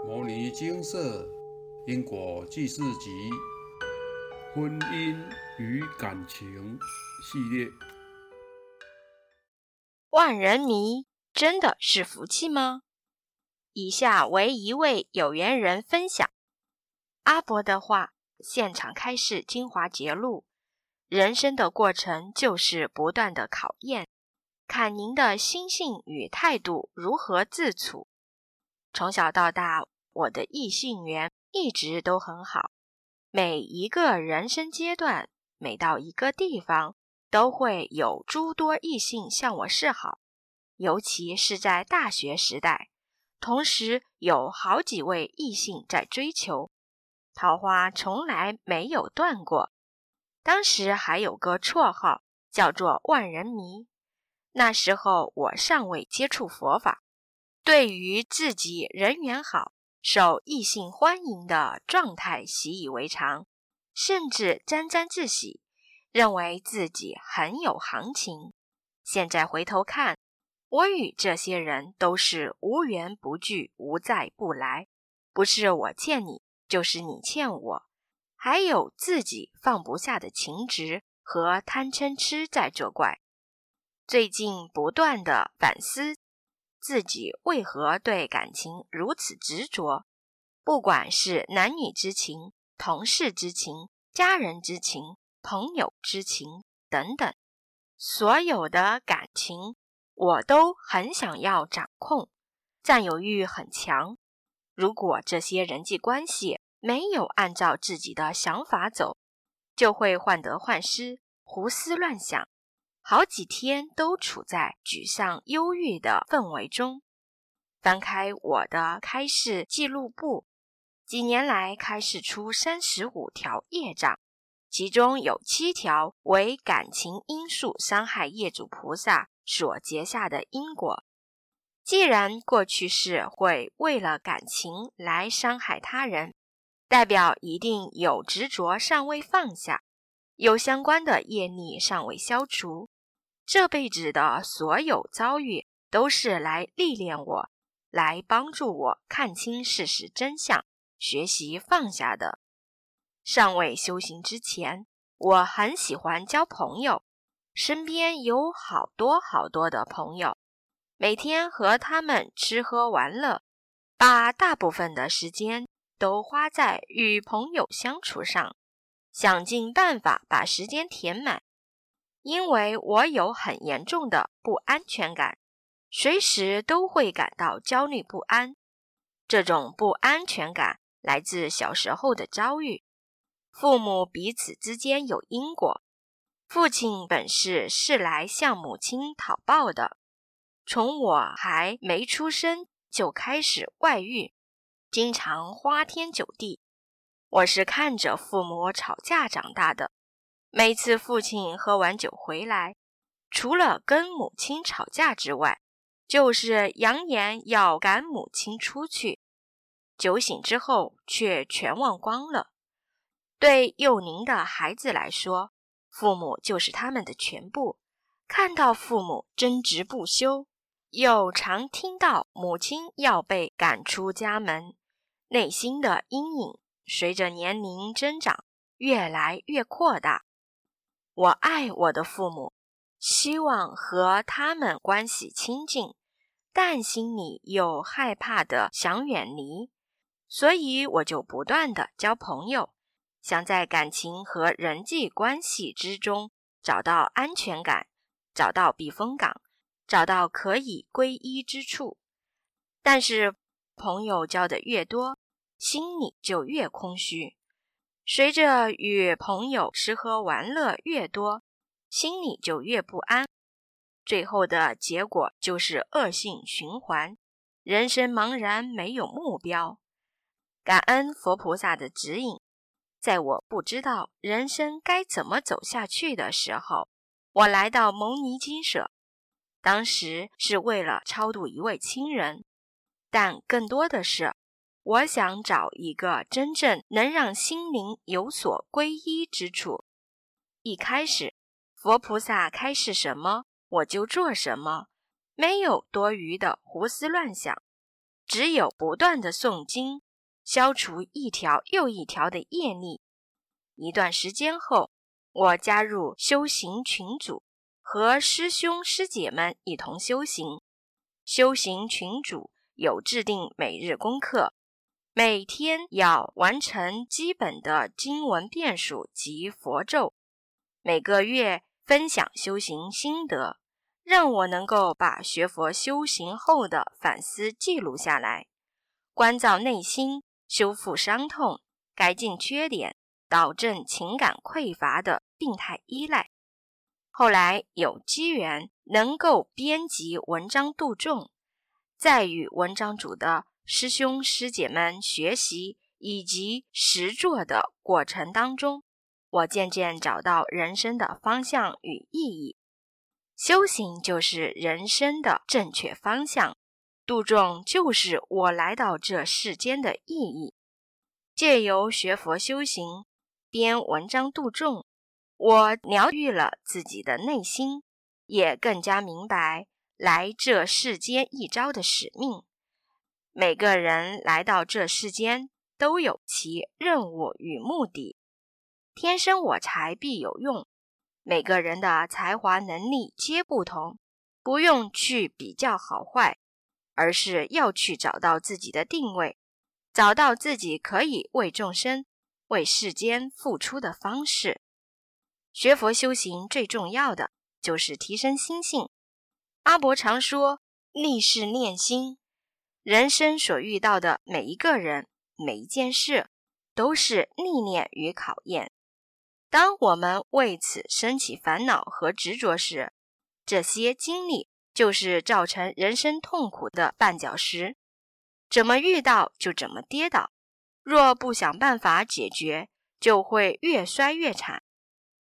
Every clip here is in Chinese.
《摩尼经》色因果记事集婚姻与感情系列。万人迷真的是福气吗？以下为一位有缘人分享阿伯的话：现场开示精华节录。人生的过程就是不断的考验，看您的心性与态度如何自处。从小到大，我的异性缘一直都很好。每一个人生阶段，每到一个地方，都会有诸多异性向我示好。尤其是在大学时代，同时有好几位异性在追求，桃花从来没有断过。当时还有个绰号叫做“万人迷”。那时候我尚未接触佛法。对于自己人缘好、受异性欢迎的状态习以为常，甚至沾沾自喜，认为自己很有行情。现在回头看，我与这些人都是无缘不聚、无在不来，不是我欠你，就是你欠我，还有自己放不下的情执和贪嗔痴在作怪。最近不断的反思。自己为何对感情如此执着？不管是男女之情、同事之情、家人之情、朋友之情等等，所有的感情，我都很想要掌控，占有欲很强。如果这些人际关系没有按照自己的想法走，就会患得患失、胡思乱想。好几天都处在沮丧、忧郁的氛围中。翻开我的开示记录簿，几年来开示出三十五条业障，其中有七条为感情因素伤害业主菩萨所结下的因果。既然过去世会为了感情来伤害他人，代表一定有执着尚未放下。有相关的业力尚未消除，这辈子的所有遭遇都是来历练我，来帮助我看清事实真相，学习放下的。尚未修行之前，我很喜欢交朋友，身边有好多好多的朋友，每天和他们吃喝玩乐，把大部分的时间都花在与朋友相处上。想尽办法把时间填满，因为我有很严重的不安全感，随时都会感到焦虑不安。这种不安全感来自小时候的遭遇，父母彼此之间有因果。父亲本是是来向母亲讨报的，从我还没出生就开始外遇，经常花天酒地。我是看着父母吵架长大的。每次父亲喝完酒回来，除了跟母亲吵架之外，就是扬言要赶母亲出去。酒醒之后，却全忘光了。对幼龄的孩子来说，父母就是他们的全部。看到父母争执不休，又常听到母亲要被赶出家门，内心的阴影。随着年龄增长，越来越扩大。我爱我的父母，希望和他们关系亲近，但心里又害怕的想远离，所以我就不断的交朋友，想在感情和人际关系之中找到安全感，找到避风港，找到可以皈依之处。但是朋友交的越多，心里就越空虚，随着与朋友吃喝玩乐越多，心里就越不安，最后的结果就是恶性循环，人生茫然，没有目标。感恩佛菩萨的指引，在我不知道人生该怎么走下去的时候，我来到牟尼金舍，当时是为了超度一位亲人，但更多的是。我想找一个真正能让心灵有所皈依之处。一开始，佛菩萨开示什么，我就做什么，没有多余的胡思乱想。只有不断的诵经，消除一条又一条的业力。一段时间后，我加入修行群组，和师兄师姐们一同修行。修行群主有制定每日功课，每天要完成基本的经文遍数及佛咒。每个月分享修行心得，让我能够把学佛修行后的反思记录下来，关照内心，修复伤痛，改进缺点，导正情感匮乏的病态依赖。后来有机缘。能够编辑文章度众，在与文章主的师兄师姐们学习以及实作的过程当中，我渐渐找到人生的方向与意义。修行就是人生的正确方向，度众就是我来到这世间的意义。借由学佛修行，编文章度众，我疗愈了自己的内心。也更加明白来这世间一遭的使命。每个人来到这世间都有其任务与目的。天生我材必有用。每个人的才华能力皆不同，不用去比较好坏，而是要去找到自己的定位，找到自己可以为众生、为世间付出的方式。学佛修行最重要的。就是提升心性。阿伯常说：“立事念心。”人生所遇到的每一个人、每一件事，都是历练与考验。当我们为此升起烦恼和执着时，这些经历就是造成人生痛苦的绊脚石。怎么遇到就怎么跌倒，若不想办法解决，就会越摔越惨。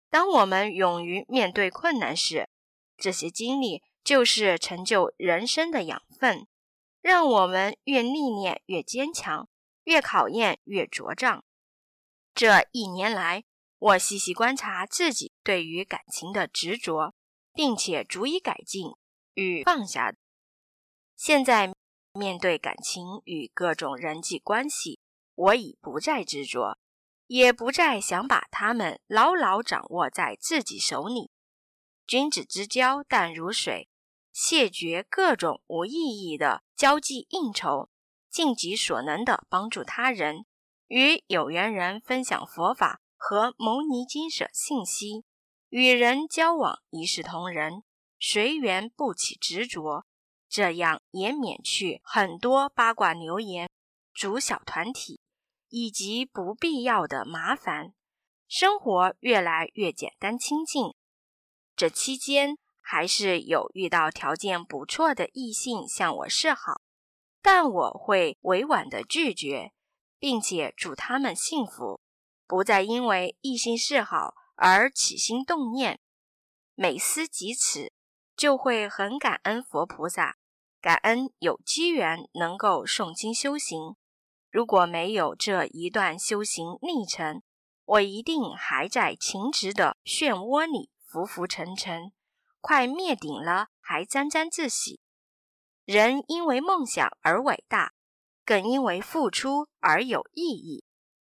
当我们勇于面对困难时，这些经历就是成就人生的养分，让我们越历练越坚强，越考验越茁壮。这一年来，我细细观察自己对于感情的执着，并且逐一改进与放下。现在面对感情与各种人际关系，我已不再执着。也不再想把他们牢牢掌握在自己手里。君子之交淡如水，谢绝各种无意义的交际应酬，尽己所能的帮助他人，与有缘人分享佛法和牟尼经舍信息，与人交往一视同仁，随缘不起执着，这样也免去很多八卦流言，组小团体。以及不必要的麻烦，生活越来越简单清静。这期间还是有遇到条件不错的异性向我示好，但我会委婉的拒绝，并且祝他们幸福，不再因为异性示好而起心动念。每思及此，就会很感恩佛菩萨，感恩有机缘能够诵经修行。如果没有这一段修行历程，我一定还在情执的漩涡里浮浮沉沉，快灭顶了还沾沾自喜。人因为梦想而伟大，更因为付出而有意义。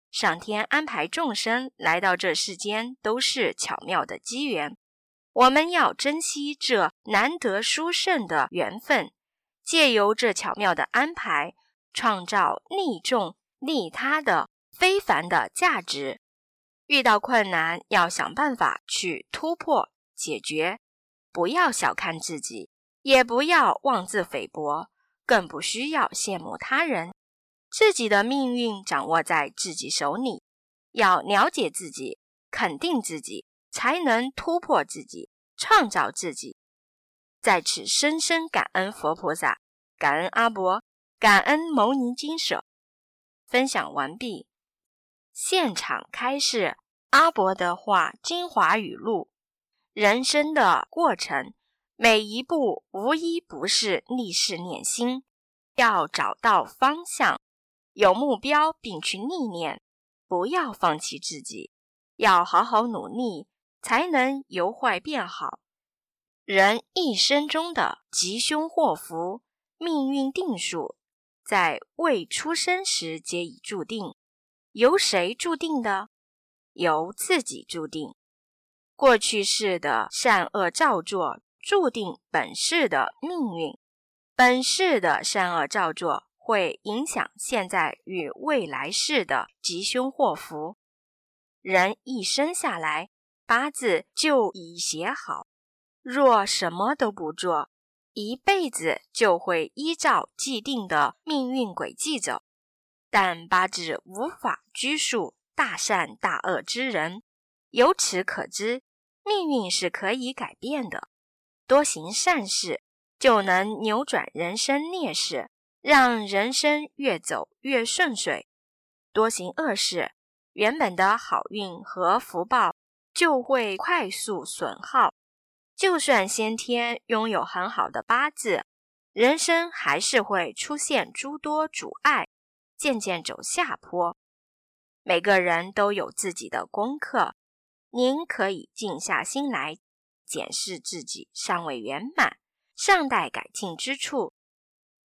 上天安排众生来到这世间，都是巧妙的机缘。我们要珍惜这难得殊胜的缘分，借由这巧妙的安排。创造利众利他的非凡的价值。遇到困难，要想办法去突破解决。不要小看自己，也不要妄自菲薄，更不需要羡慕他人。自己的命运掌握在自己手里，要了解自己，肯定自己，才能突破自己，创造自己。在此，深深感恩佛菩萨，感恩阿伯。感恩牟尼经舍分享完毕，现场开示阿伯的话精华语录：人生的过程，每一步无一不是立事念心，要找到方向，有目标并去历练，不要放弃自己，要好好努力，才能由坏变好。人一生中的吉凶祸福，命运定数。在未出生时皆已注定。由谁注定的？由自己注定。过去世的善恶造作，注定本世的命运。本世的善恶造作，会影响现在与未来世的吉凶祸福。人一生下来，八字就已写好。若什么都不做，一辈子就会依照既定的命运轨迹走。但八字无法拘束大善大恶之人，由此可知，命运是可以改变的。多行善事，就能扭转人生劣势，让人生越走越顺遂；多行恶事，原本的好运和福报就会快速损耗。就算先天拥有很好的八字，人生还是会出现诸多阻碍，渐渐走下坡。每个人都有自己的功课，您可以静下心来检视自己尚未圆满、尚待改进之处。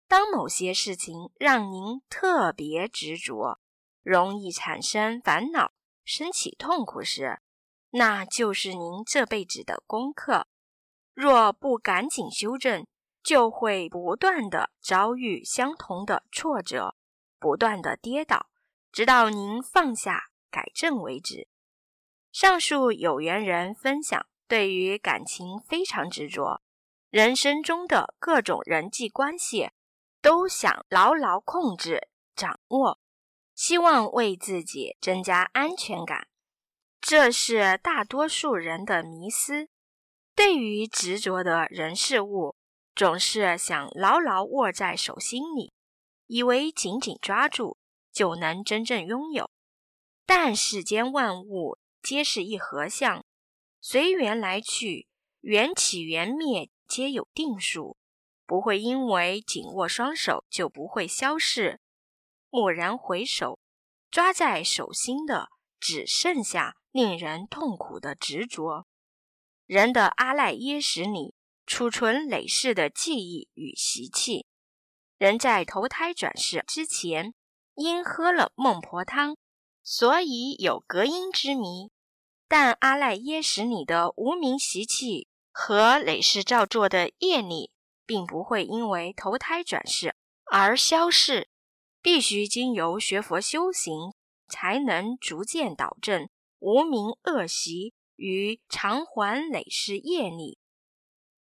当某些事情让您特别执着，容易产生烦恼、升起痛苦时，那就是您这辈子的功课。若不赶紧修正，就会不断的遭遇相同的挫折，不断的跌倒，直到您放下改正为止。上述有缘人分享，对于感情非常执着，人生中的各种人际关系都想牢牢控制掌握，希望为自己增加安全感，这是大多数人的迷思。对于执着的人事物，总是想牢牢握在手心里，以为紧紧抓住就能真正拥有。但世间万物皆是一合相，随缘来去，缘起缘灭皆有定数，不会因为紧握双手就不会消逝。蓦然回首，抓在手心的只剩下令人痛苦的执着。人的阿赖耶识里储存累世的记忆与习气。人在投胎转世之前，因喝了孟婆汤，所以有隔音之谜。但阿赖耶识里的无名习气和累世造作的业力，并不会因为投胎转世而消逝。必须经由学佛修行，才能逐渐导正无名恶习。与偿还累世业力。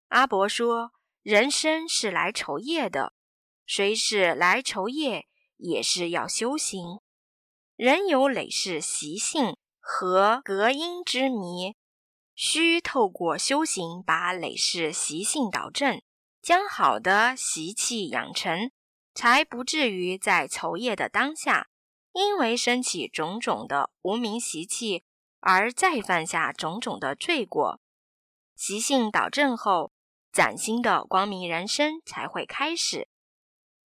阿伯说：“人生是来酬业的，虽是来酬业，也是要修行。人有累世习性和隔音之谜，需透过修行把累世习性导正，将好的习气养成，才不至于在酬业的当下，因为升起种种的无名习气。”而再犯下种种的罪过，习性导正后，崭新的光明人生才会开始。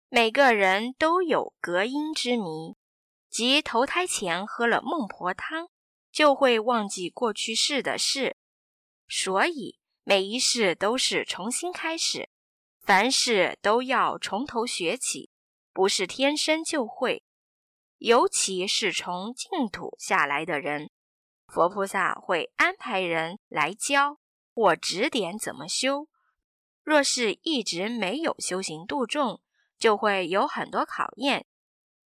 每个人都有隔音之谜，即投胎前喝了孟婆汤，就会忘记过去世的事。所以每一世都是重新开始，凡事都要从头学起，不是天生就会。尤其是从净土下来的人。佛菩萨会安排人来教或指点怎么修。若是一直没有修行度众，就会有很多考验。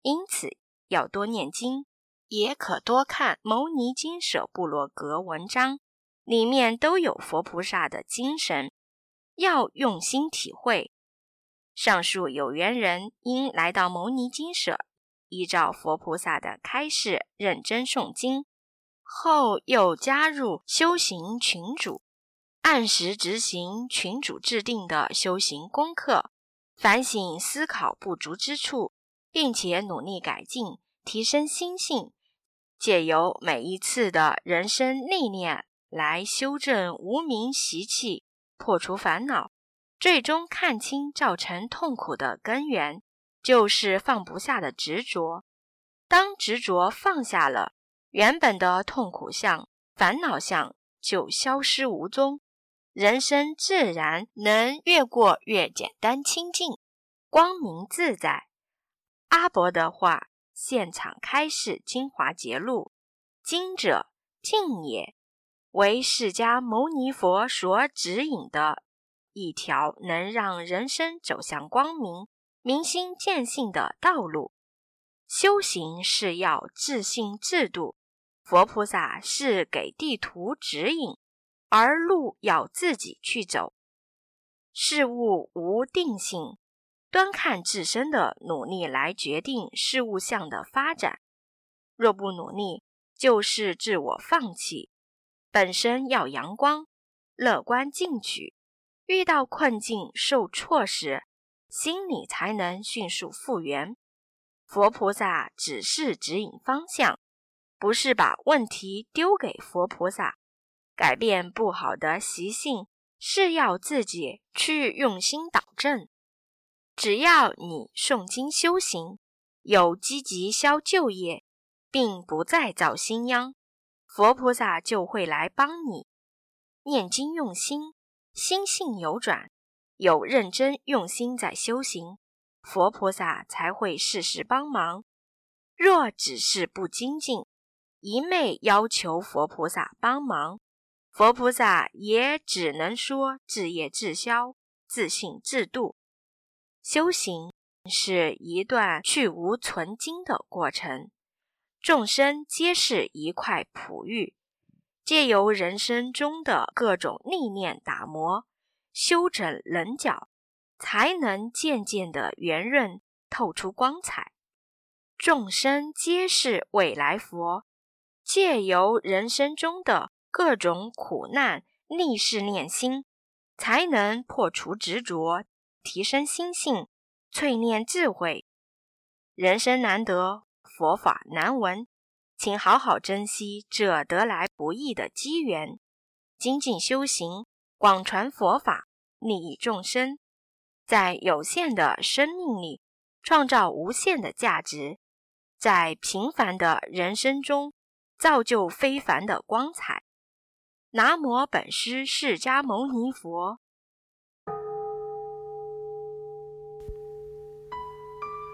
因此要多念经，也可多看《牟尼经舍部落格》文章，里面都有佛菩萨的精神，要用心体会。上述有缘人因来到牟尼经舍，依照佛菩萨的开示，认真诵经。后又加入修行群主，按时执行群主制定的修行功课，反省思考不足之处，并且努力改进，提升心性，借由每一次的人生历练来修正无名习气，破除烦恼，最终看清造成痛苦的根源，就是放不下的执着。当执着放下了。原本的痛苦相、烦恼相就消失无踪，人生自然能越过越简单清净、光明自在。阿伯的话，现场开示《精华节录》，经者净也，为释迦牟尼佛所指引的一条能让人生走向光明、明心见性的道路。修行是要自信自度，佛菩萨是给地图指引，而路要自己去走。事物无定性，端看自身的努力来决定事物向的发展。若不努力，就是自我放弃。本身要阳光、乐观进取，遇到困境、受挫时，心里才能迅速复原。佛菩萨只是指引方向，不是把问题丢给佛菩萨。改变不好的习性是要自己去用心导正。只要你诵经修行，有积极消旧业，并不再造新殃，佛菩萨就会来帮你。念经用心，心性有转，有认真用心在修行。佛菩萨才会适时帮忙。若只是不精进，一昧要求佛菩萨帮忙，佛菩萨也只能说自业自消、自信自度。修行是一段去无存精的过程，众生皆是一块璞玉，借由人生中的各种历练打磨、修整棱角。才能渐渐的圆润，透出光彩。众生皆是未来佛，借由人生中的各种苦难逆世念心，才能破除执着，提升心性，淬炼智慧。人生难得，佛法难闻，请好好珍惜这得来不易的机缘，精进修行，广传佛法，利益众生。在有限的生命里创造无限的价值，在平凡的人生中造就非凡的光彩。南无本师释迦牟尼佛。